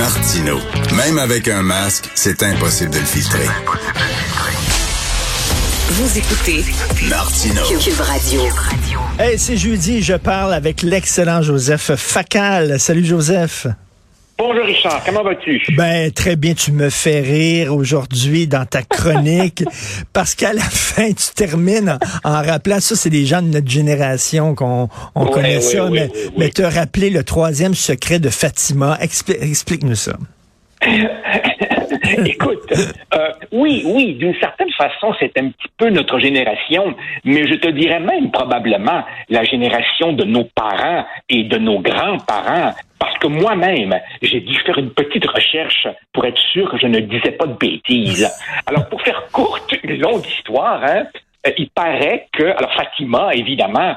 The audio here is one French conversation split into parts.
Martino. Même avec un masque, c'est impossible de le filtrer. Vous écoutez Martino. Cube Radio. Hey, c'est jeudi, je parle avec l'excellent Joseph Facal. Salut Joseph. Bonjour Richard, comment vas-tu? Ben très bien, tu me fais rire aujourd'hui dans ta chronique parce qu'à la fin tu termines en, en rappelant ça, c'est des gens de notre génération qu'on on Ouais, connaît ouais, ça, ouais, mais, te rappeler le troisième secret de Fatima, Expli- explique-nous ça. Écoute, euh, oui, oui, d'une certaine façon, c'est un petit peu notre génération, mais je te dirais même probablement la génération de nos parents et de nos grands-parents, parce que moi-même, j'ai dû faire une petite recherche pour être sûr que je ne disais pas de bêtises. Alors, pour faire courte, une longue histoire, hein, il paraît que, alors Fatima, évidemment,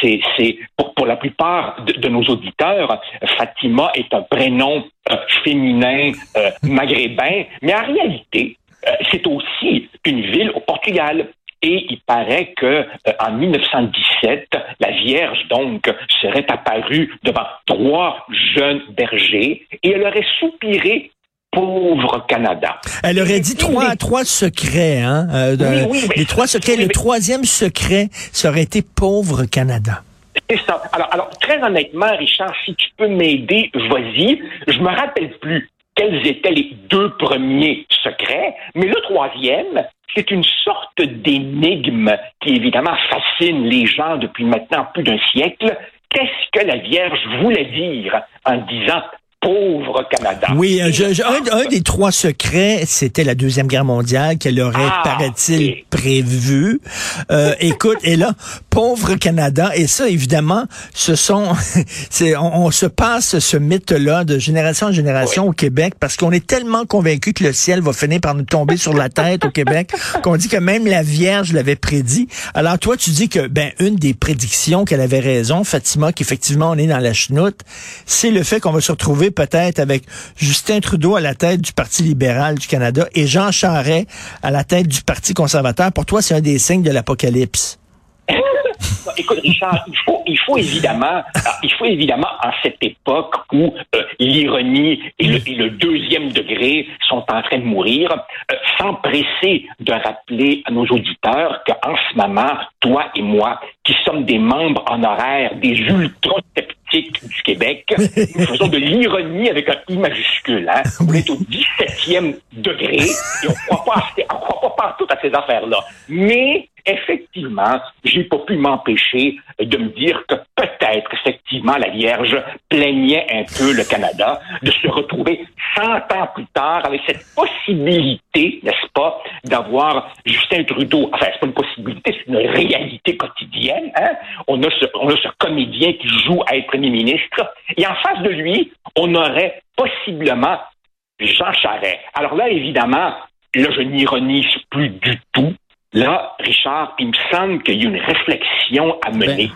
c'est, c'est pour, la plupart de, nos auditeurs, Fatima est un prénom euh, féminin euh, maghrébin, mais en réalité, euh, c'est aussi une ville au Portugal. Et il paraît que euh, en 1917, la Vierge donc serait apparue devant trois jeunes bergers et elle aurait soupiré pauvre Canada. Elle aurait dit trois, trois secrets, hein, euh, Oui, oui, mais- les trois secrets. le troisième secret, ça aurait été pauvre Canada. C'est ça. Alors, alors, très honnêtement, Richard, si tu peux m'aider, vas-y. Je me rappelle plus quels étaient les deux premiers secrets, mais le troisième, c'est une sorte d'énigme qui évidemment fascine les gens depuis maintenant plus d'un siècle. Qu'est-ce que la Vierge voulait dire en disant pauvre Canada? Oui, je- je- un, un des trois secrets, c'était la Deuxième Guerre mondiale qu'elle aurait, Ah, paraît-il, ok. prévu. Euh, écoute, et là, pauvre Canada, et ça, évidemment, ce sont, c'est, on, on se passe ce mythe-là de génération en génération au Québec parce qu'on est tellement convaincu que le ciel va finir par nous tomber sur la tête au Québec qu'on dit que même la Vierge l'avait prédit. Alors toi, tu dis que, ben, une des prédictions qu'elle avait raison, Fatima, qu'effectivement on est dans la chenoute, c'est le fait qu'on va se retrouver peut-être avec Justin Trudeau à la tête du Parti libéral du Canada et Jean Charest à la tête du Parti conservateur. Pour toi, c'est un des signes de l'apocalypse. Écoute, Richard, il faut, évidemment, ah, il faut évidemment, en cette époque où euh, l'ironie et le, deuxième degré sont en train de mourir, euh, s'empresser de rappeler à nos auditeurs qu'en ce moment, toi et moi, qui sommes des membres honoraires des du Québec, nous faisons de l'ironie avec un I majuscule. Hein? On est au 17e degré et on ne croit pas, à ces- on croit pas partout à ces affaires-là. Mais effectivement, j'ai pas pu m'empêcher de me dire que peut-être effectivement la Vierge plaignait un peu le Canada de se retrouver 100 ans plus tard avec cette possibilité, n'est-ce pas, d'avoir Justin Trudeau. Enfin, c'est pas une possibilité, c'est une réalité quotidienne. Hein? On a ce, on comédien qui joue à être premier ministre et en face de lui, on aurait possiblement Jean Charest. Alors là, évidemment, là, je n'ironise plus du tout. Là, Richard, il me semble qu'il y a une réflexion à mener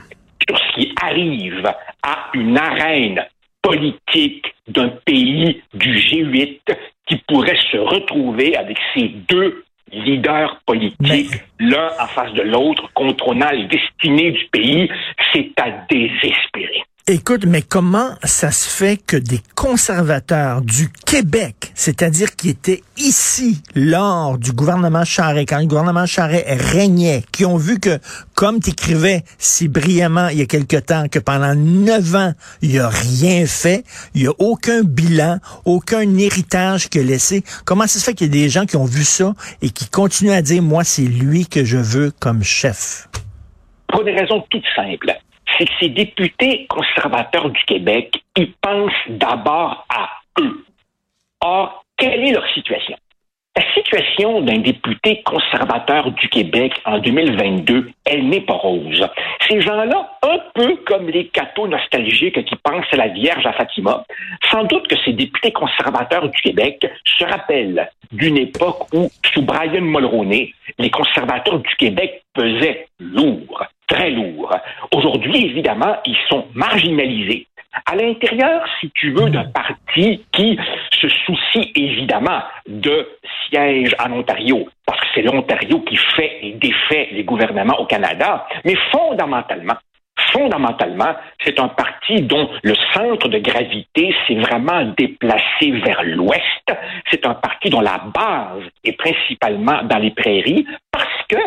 sur ce qui arrive à une arène politique d'un pays du G8 qui pourrait se retrouver avec ces deux leaders politiques, l'un en face de l'autre, contrôlant les destinées du pays. C'est à désespérer. Écoute, mais comment ça se fait que des conservateurs du Québec, c'est-à-dire qui étaient ici lors du gouvernement Charest, quand le gouvernement Charest régnait, qui ont vu que, comme t'écrivais si brillamment il y a quelque temps, que pendant neuf ans, il n'y a rien fait, il n'y a aucun bilan, aucun héritage que laissé. Comment ça se fait qu'il y a des gens qui ont vu ça et qui continuent à dire, moi, c'est lui que je veux comme chef? Pour des raisons toutes simples. C'est que ces députés conservateurs du Québec, ils pensent d'abord à eux. Or, quelle est leur situation? La situation d'un député conservateur du Québec en 2022, elle n'est pas rose. Ces gens-là, un peu comme les cathos nostalgiques qui pensent à la Vierge à Fatima, sans doute que ces députés conservateurs du Québec se rappellent d'une époque où, sous Brian Mulroney, les conservateurs du Québec pesaient lourd, très lourd. Aujourd'hui, évidemment, ils sont marginalisés. À l'intérieur, si tu veux, d'un parti qui se soucie évidemment de sièges en Ontario, parce que c'est l'Ontario qui fait et défait les gouvernements au Canada, mais fondamentalement, fondamentalement, c'est un parti dont le centre de gravité s'est vraiment déplacé vers l'ouest. C'est un parti dont la base est principalement dans les prairies parce que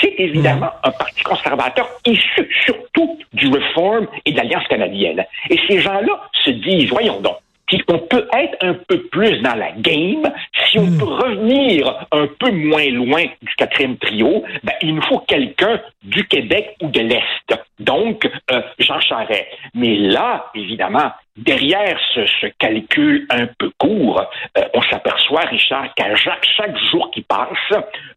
c'est évidemment un parti conservateur issu surtout du Reform et de l'Alliance canadienne. Et ces gens-là se disent, voyons donc, si on peut être un peu plus dans la game, si on peut revenir un peu moins loin du quatrième trio, ben, il nous faut quelqu'un du Québec ou de l'Est. Donc, euh, Jean Charest. Mais là, évidemment, derrière ce, calcul un peu court, euh, on s'aperçoit, Richard, qu'à chaque, jour qui passe,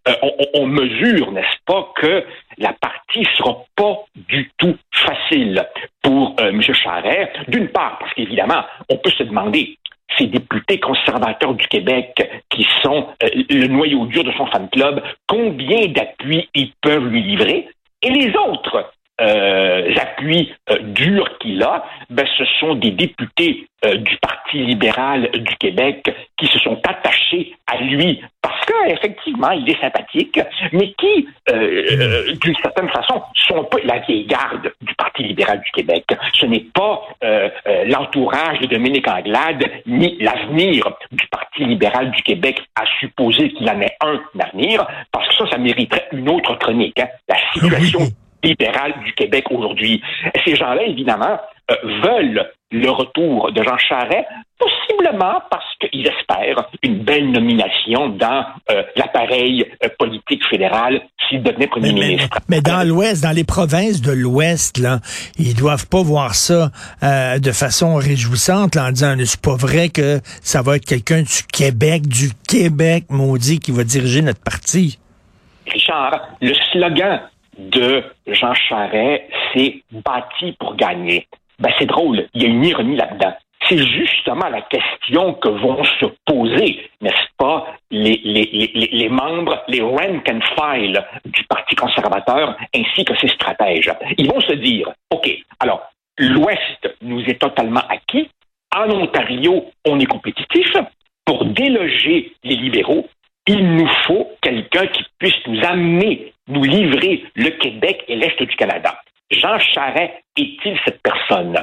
euh, on, mesure, n'est-ce pas, que la partie sera pas du tout facile pour M. Charest. D'une part, parce qu'évidemment, on peut se demander ces députés conservateurs du Québec qui sont le noyau dur de son fan club, combien d'appuis ils peuvent lui livrer? Et les autres, euh, appuis euh, durs qu'il a, ben, ce sont des députés euh, du Parti libéral du Québec qui se sont attachés à lui parce qu'effectivement, il est sympathique, mais qui, euh, d'une certaine façon, sont peu la vieille garde du Parti libéral du Québec. Ce n'est pas l'entourage de Dominique Anglade ni l'avenir du Parti libéral du Québec à supposer qu'il en ait un avenir, parce que ça, ça mériterait une autre chronique. Hein. La situation libéral du Québec aujourd'hui. Ces gens-là, évidemment, euh, veulent le retour de Jean Charest, possiblement parce qu'ils espèrent une belle nomination dans euh, l'appareil euh, politique fédéral s'il devenait premier ministre. Mais, dans l'Ouest, dans les provinces de l'Ouest, là, ils doivent pas voir ça de façon réjouissante en disant c'est pas vrai que ça va être quelqu'un du Québec, du Québec maudit qui va diriger notre parti. Richard, le slogan de Jean Charest, c'est bâti pour gagner. Ben, c'est drôle, il y a une ironie là-dedans. C'est justement la question que vont se poser, n'est-ce pas, les, les, les, membres, les rank and file du Parti conservateur ainsi que ses stratèges. Ils vont se dire, OK, alors, l'Ouest nous est totalement acquis. En Ontario, on est compétitif. Pour déloger les libéraux, il nous faut quelqu'un qui puisse nous amener, nous livrer le Québec et l'Est du Canada. Jean Charest est-il cette personne?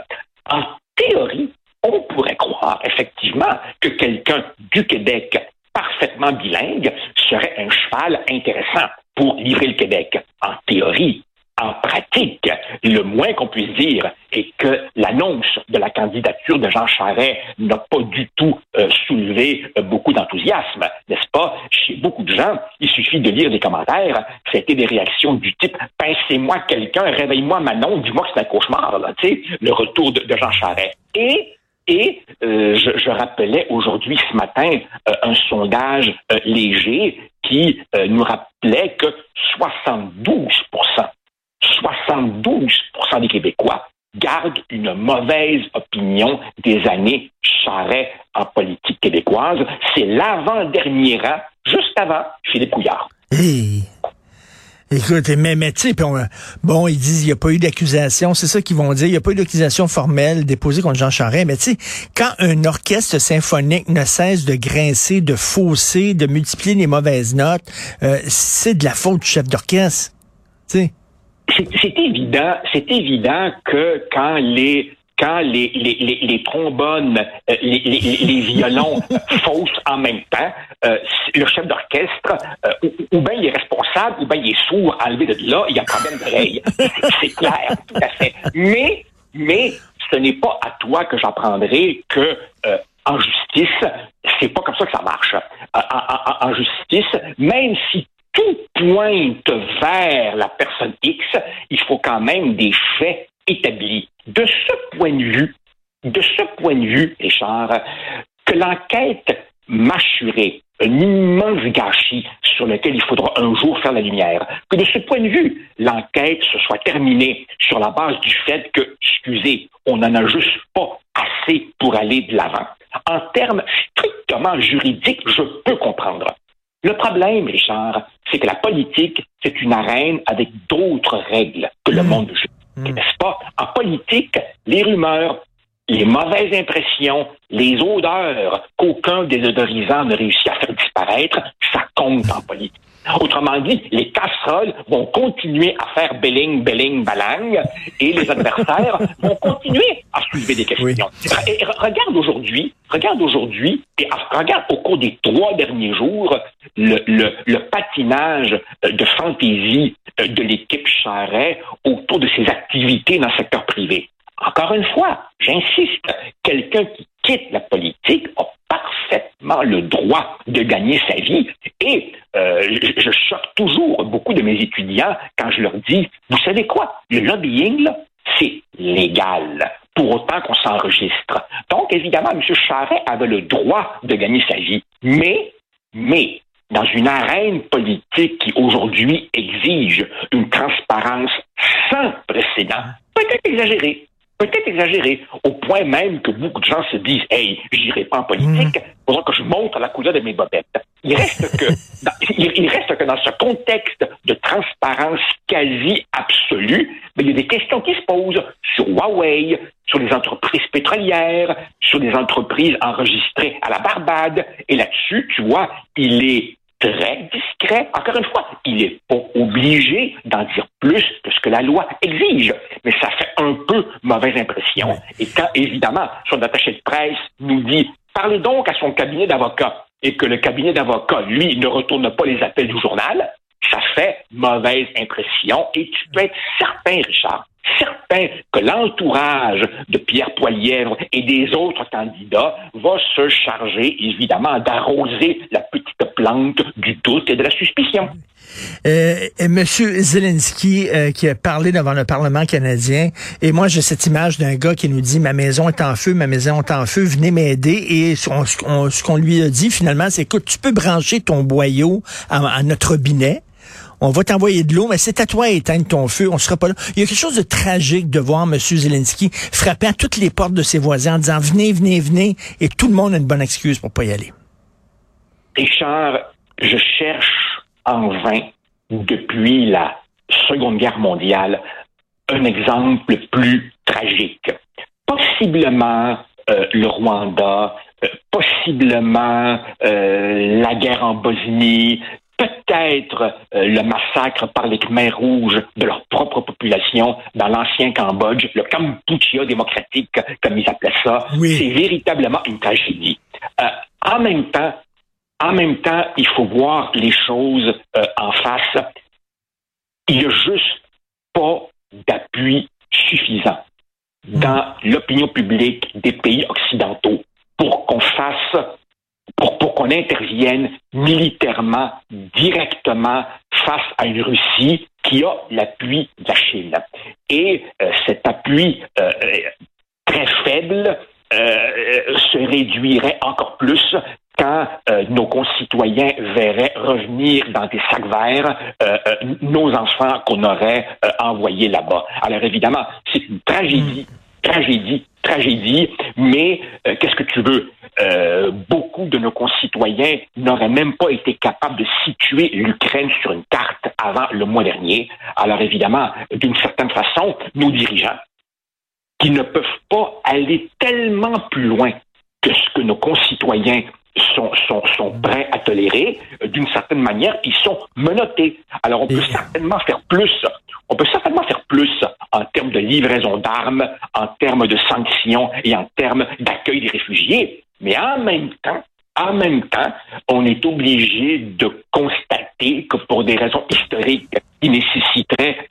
En théorie, on pourrait croire effectivement que quelqu'un du Québec parfaitement bilingue serait un cheval intéressant pour livrer le Québec. En théorie, en pratique, le moins qu'on puisse dire est que l'annonce de la candidature de Jean Charest n'a pas du tout euh, soulevé euh, beaucoup d'enthousiasme, n'est-ce pas? Chez beaucoup de gens, il suffit de lire des commentaires, c'était des réactions du type « Pincez-moi quelqu'un, réveille-moi Manon, dis-moi que c'est un cauchemar, tu sais, le retour de, Jean Charest. » Et et euh, je, je, rappelais aujourd'hui, ce matin, un sondage léger qui nous rappelait que 72 72% des Québécois gardent une mauvaise opinion des années Charret en politique québécoise. C'est l'avant-dernier rang, juste avant Philippe Couillard. Écoute, mais, mais tu sais, bon, ils disent il n'y a pas eu d'accusation, c'est ça qu'ils vont dire, il n'y a pas eu d'accusation formelle déposée contre Jean Charest, mais tu sais, quand un orchestre symphonique ne cesse de grincer, de fausser, de multiplier les mauvaises notes, euh, c'est de la faute du chef d'orchestre, tu c'est évident, c'est évident que quand les quand les, les, les, trombones, euh, les, les, violons faussent en même temps, euh, le chef d'orchestre, euh, ou, bien il est responsable, ou bien il est sourd, enlevé de là, il y a quand même d'oreilles. C'est clair, tout à fait. Mais, mais ce n'est pas à toi que j'apprendrai que en justice, c'est pas comme ça que ça marche. en justice, même si tout pointe vers la personne X, il faut quand même des faits établis. De ce point de vue, de ce point de vue, Richard, que l'enquête mâchurée, un immense gâchis sur lequel il faudra un jour faire la lumière, que de ce point de vue, l'enquête se soit terminée sur la base du fait que, excusez, on n'en a juste pas assez pour aller de l'avant. En termes strictement juridiques, je peux comprendre. Le problème, Richard, c'est que la politique, c'est une arène avec d'autres règles que le hmm. monde du jeu. Hmm. N'est-ce pas? En politique, les rumeurs, les mauvaises impressions, les odeurs qu'aucun des odorisants ne réussit à faire disparaître, ça compte en politique. Autrement dit, les casseroles vont continuer à faire belling, belling, balang, et les adversaires vont continuer à soulever des questions. Et regarde aujourd'hui, regarde aujourd'hui, et regarde au cours des trois derniers jours, le, le, le patinage de fantaisie de l'équipe Charret autour de ses activités dans le secteur privé. Encore une fois, j'insiste, quelqu'un qui quitte la politique a parfaitement le droit de gagner sa vie. Et euh, je, choque toujours beaucoup de mes étudiants quand je leur dis, vous savez quoi, le lobbying, c'est légal, pour autant qu'on s'enregistre. Donc, évidemment, M. Charret avait le droit de gagner sa vie. Mais, mais, dans une arène politique qui aujourd'hui exige une transparence sans précédent, peut-être exagérée, peut-être exagéré, au point même que beaucoup de gens se disent Hey, j'irai pas en politique, mmh. que je montre la couleur de mes bobettes. Il reste que dans, il, reste que dans ce contexte de transparence quasi absolue, il y a des questions qui se posent sur Huawei, sur les entreprises pétrolières, sur les entreprises enregistrées à la Barbade. Et là-dessus, tu vois, il est très discret. Encore une fois, il n'est pas obligé d'en dire plus que ce que la loi exige, mais ça fait un peu mauvaise impression. Et quand, évidemment, son attaché de presse nous dit parlez donc à son cabinet d'avocat et que le cabinet d'avocat, lui, ne retourne pas les appels du journal, ça fait mauvaise impression. Et tu peux être certain, Richard, certain que l'entourage de Pierre Poilièvre et des autres candidats va se charger, évidemment, d'arroser la petite plante du doute et de la suspicion. Euh, Monsieur Zelensky euh, qui a parlé devant le Parlement canadien et moi j'ai cette image d'un gars qui nous dit ma maison est en feu, ma maison est en feu, venez m'aider et ce qu'on lui a dit finalement c'est écoute tu peux brancher ton boyau à notre robinet on va t'envoyer de l'eau, mais c'est à toi d'éteindre ton feu, on sera pas là. Il y a quelque chose de tragique de voir M. Zelensky frapper à toutes les portes de ses voisins en disant venez, venez, venez, et tout le monde a une bonne excuse pour pas y aller. Richard, je cherche en vain, depuis la Seconde Guerre mondiale, un exemple plus tragique. Possiblement euh, le Rwanda, euh, possiblement euh, la guerre en Bosnie, peut-être euh, le massacre par les Khmers rouges de leur propre population dans l'ancien Cambodge, le Kampuchea démocratique, comme ils appelaient ça. C'est véritablement une tragédie. Euh, en même temps, en même temps, il faut voir les choses euh, en face. Il n'y a juste pas d'appui suffisant dans l'opinion publique des pays occidentaux pour qu'on fasse qu'on intervienne militairement directement face à une Russie qui a l'appui de la Chine. Et euh, cet appui euh, très faible euh, se réduirait encore plus quand nos concitoyens verraient revenir dans des sacs verts nos enfants qu'on aurait envoyés là-bas. Alors évidemment, c'est une tragédie, tragédie, tragédie, mais qu'est-ce que tu veux? Euh, beaucoup de nos concitoyens n'auraient même pas été capables de situer l'Ukraine sur une carte avant le mois dernier. Alors évidemment, d'une certaine façon, nos dirigeants, qui ne peuvent pas aller tellement plus loin que ce que nos concitoyens sont, sont, sont prêts à tolérer, d'une certaine manière, ils sont menottés. Alors on peut certainement faire plus. On peut certainement faire plus en termes de livraison d'armes, en termes de sanctions et en termes d'accueil des réfugiés. Mais en même temps, en même temps, on est obligé de constater que pour des raisons historiques qui nécessiteraient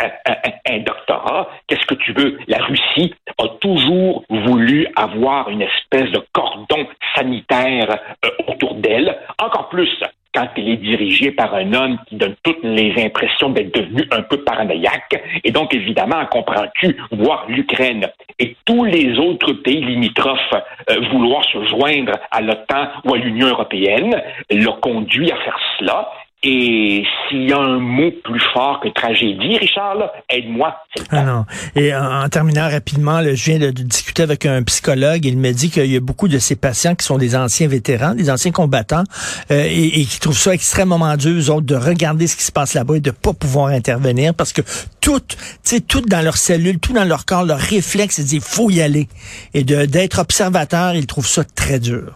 un, doctorat, qu'est-ce que tu veux? La Russie a toujours voulu avoir une espèce de cordon sanitaire euh, autour d'elle, encore plus quand elle est dirigée par un homme qui donne toutes les impressions d'être devenu un peu paranoïaque. Et donc, évidemment, comprends-tu, voir l'Ukraine et tous les autres pays limitrophes euh, vouloir se joindre à l'OTAN ou à l'Union européenne, l'a conduit à faire cela. Et s'il y a un mot plus fort que tragédie, Richard, aide-moi. Ah non. Et en, terminant rapidement, je viens de, discuter avec un psychologue. Il me dit qu'il y a beaucoup de ces patients qui sont des anciens vétérans, des anciens combattants, euh, et, qui trouvent ça extrêmement dur, eux autres, de regarder ce qui se passe là-bas et de pas pouvoir intervenir parce que tout, tu sais, tout dans leurs cellules, tout dans leur corps, leur réflexe, ils disent, faut y aller. Et d'être observateur, ils trouvent ça très dur.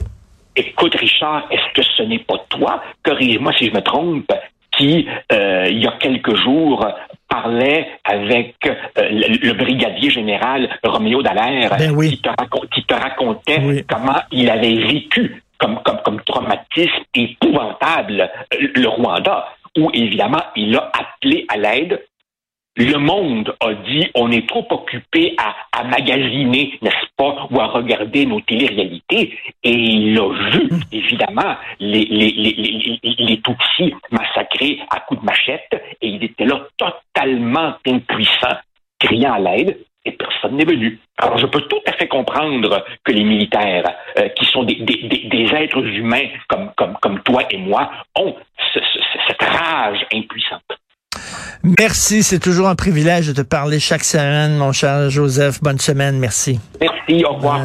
Écoute, Richard, est-ce que ce n'est pas toi, corrige-moi si je me trompe, qui, euh, il y a quelques jours, parlait avec euh, le, brigadier général Roméo Dallaire, ben qui, te racontait comment il avait vécu comme, comme, comme traumatisme épouvantable le Rwanda, où évidemment il a appelé à l'aide le monde a dit on est trop occupé à, à magasiner, n'est-ce pas, ou à regarder nos télé-réalités. Et il a vu, évidemment, les, les, les, les, Tutsis massacrés à coups de machette, et il était là totalement impuissant, criant à l'aide, et personne n'est venu. Alors, je peux tout à fait comprendre que les militaires, euh, qui sont des, des, des, êtres humains comme, comme, comme toi et moi, ont cette rage impuissante. Merci, c'est toujours un privilège de te parler chaque semaine, mon cher Joseph. Bonne semaine, merci. Merci, au revoir.